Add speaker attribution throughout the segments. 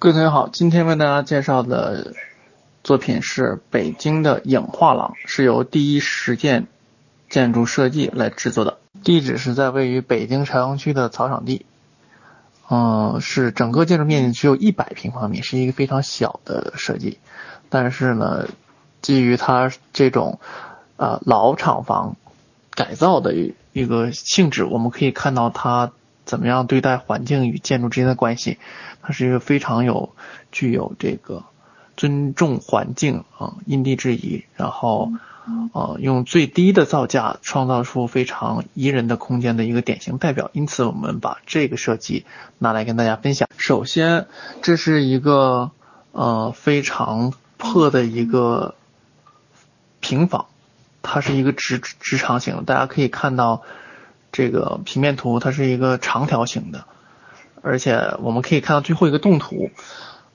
Speaker 1: 各位同学好，今天为大家介绍的作品是北京的影画廊，是由第一实践建筑设计来制作的。地址是在位于北京朝阳区的草场地，嗯，是整个建筑面积只有一百平方米，是一个非常小的设计。但是呢，基于它这种呃老厂房改造的一个性质，我们可以看到它。怎么样对待环境与建筑之间的关系？它是一个非常有具有这个尊重环境啊因地制宜，然后呃用最低的造价创造出非常宜人的空间的一个典型代表。因此，我们把这个设计拿来跟大家分享。首先，这是一个呃非常破的一个平房，它是一个直直长型，大家可以看到。这个平面图它是一个长条形的，而且我们可以看到最后一个动图，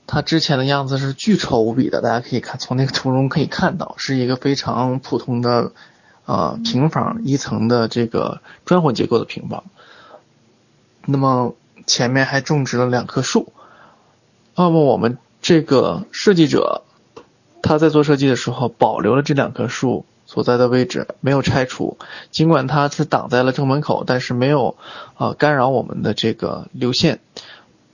Speaker 1: 它之前的样子是巨丑无比的。大家可以看从那个图中可以看到，是一个非常普通的呃平房一层的这个砖混结构的平房。那么前面还种植了两棵树。那么我们这个设计者他在做设计的时候保留了这两棵树。所在的位置没有拆除，尽管它是挡在了正门口，但是没有呃干扰我们的这个流线。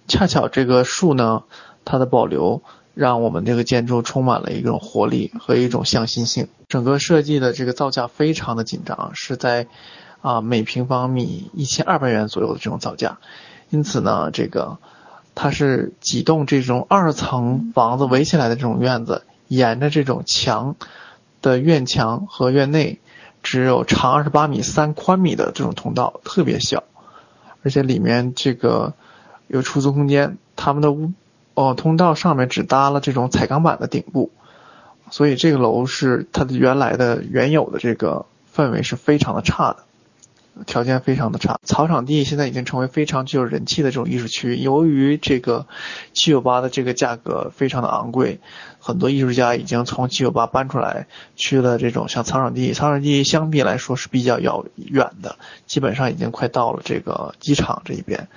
Speaker 1: 恰巧这个树呢，它的保留让我们这个建筑充满了一种活力和一种向心性。整个设计的这个造价非常的紧张，是在啊每平方米一千二百元左右的这种造价。因此呢，这个它是几栋这种二层房子围起来的这种院子，沿着这种墙。的院墙和院内只有长二十八米、三宽米的这种通道，特别小，而且里面这个有出租空间。他们的屋哦，通道上面只搭了这种彩钢板的顶部，所以这个楼是它的原来的原有的这个氛围是非常的差的。条件非常的差，草场地现在已经成为非常具有人气的这种艺术区。由于这个七九八的这个价格非常的昂贵，很多艺术家已经从七九八搬出来去了这种像草场地。草场地相比来说是比较遥远的，基本上已经快到了这个机场这一边。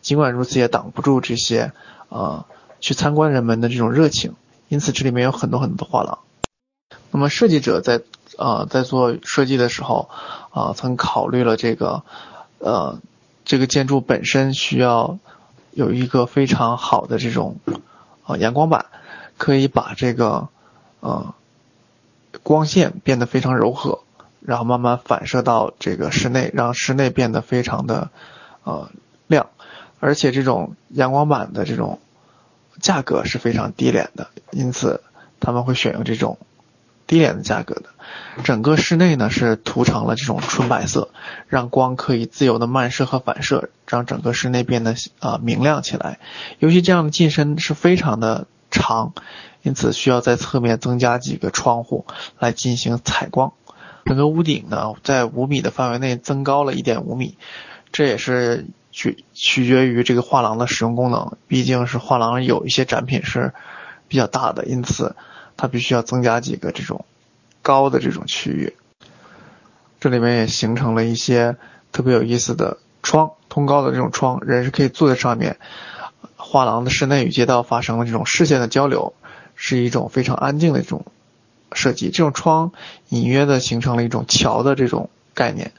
Speaker 1: 尽管如此，也挡不住这些呃去参观人们的这种热情。因此，这里面有很多很多的画廊。那么设计者在呃在做设计的时候。啊，曾考虑了这个，呃，这个建筑本身需要有一个非常好的这种啊阳光板，可以把这个呃光线变得非常柔和，然后慢慢反射到这个室内，让室内变得非常的呃亮，而且这种阳光板的这种价格是非常低廉的，因此他们会选用这种。低廉的价格的，整个室内呢是涂成了这种纯白色，让光可以自由的漫射和反射，让整个室内变得啊明亮起来。尤其这样的进深是非常的长，因此需要在侧面增加几个窗户来进行采光。整个屋顶呢在五米的范围内增高了一点五米，这也是取取决于这个画廊的使用功能，毕竟是画廊有一些展品是比较大的，因此。它必须要增加几个这种高的这种区域，这里面也形成了一些特别有意思的窗，通高的这种窗，人是可以坐在上面。画廊的室内与街道发生了这种视线的交流，是一种非常安静的这种设计。这种窗隐约的形成了一种桥的这种概念，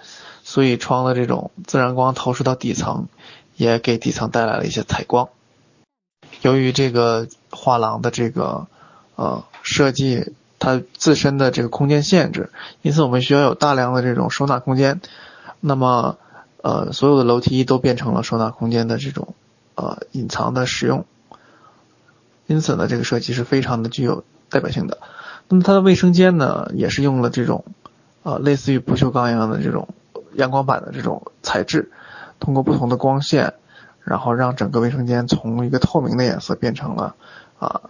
Speaker 1: 所以窗的这种自然光投射到底层，也给底层带来了一些采光。由于这个画廊的这个呃。设计它自身的这个空间限制，因此我们需要有大量的这种收纳空间。那么，呃，所有的楼梯都变成了收纳空间的这种呃隐藏的使用。因此呢，这个设计是非常的具有代表性的。那么它的卫生间呢，也是用了这种呃类似于不锈钢一样的这种阳光板的这种材质，通过不同的光线，然后让整个卫生间从一个透明的颜色变成了啊。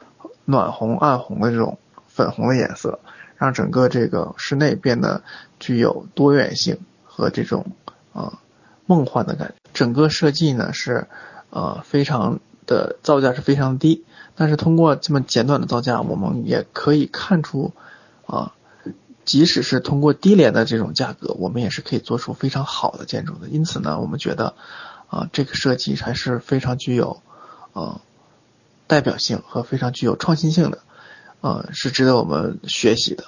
Speaker 1: 暖红、暗红的这种粉红的颜色，让整个这个室内变得具有多元性和这种啊梦幻的感觉。整个设计呢是呃非常的造价是非常低，但是通过这么简短的造价，我们也可以看出啊，即使是通过低廉的这种价格，我们也是可以做出非常好的建筑的。因此呢，我们觉得啊这个设计还是非常具有啊。代表性和非常具有创新性的，呃，是值得我们学习的。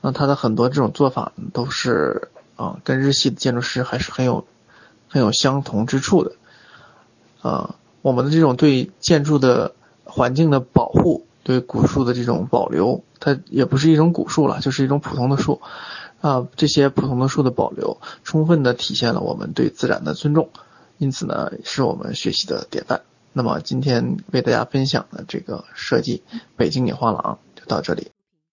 Speaker 1: 那它的很多这种做法都是啊，跟日系的建筑师还是很有很有相同之处的。啊，我们的这种对建筑的环境的保护，对古树的这种保留，它也不是一种古树了，就是一种普通的树。啊，这些普通的树的保留，充分的体现了我们对自然的尊重，因此呢，是我们学习的典范。那么今天为大家分享的这个设计北京野花廊就到这里。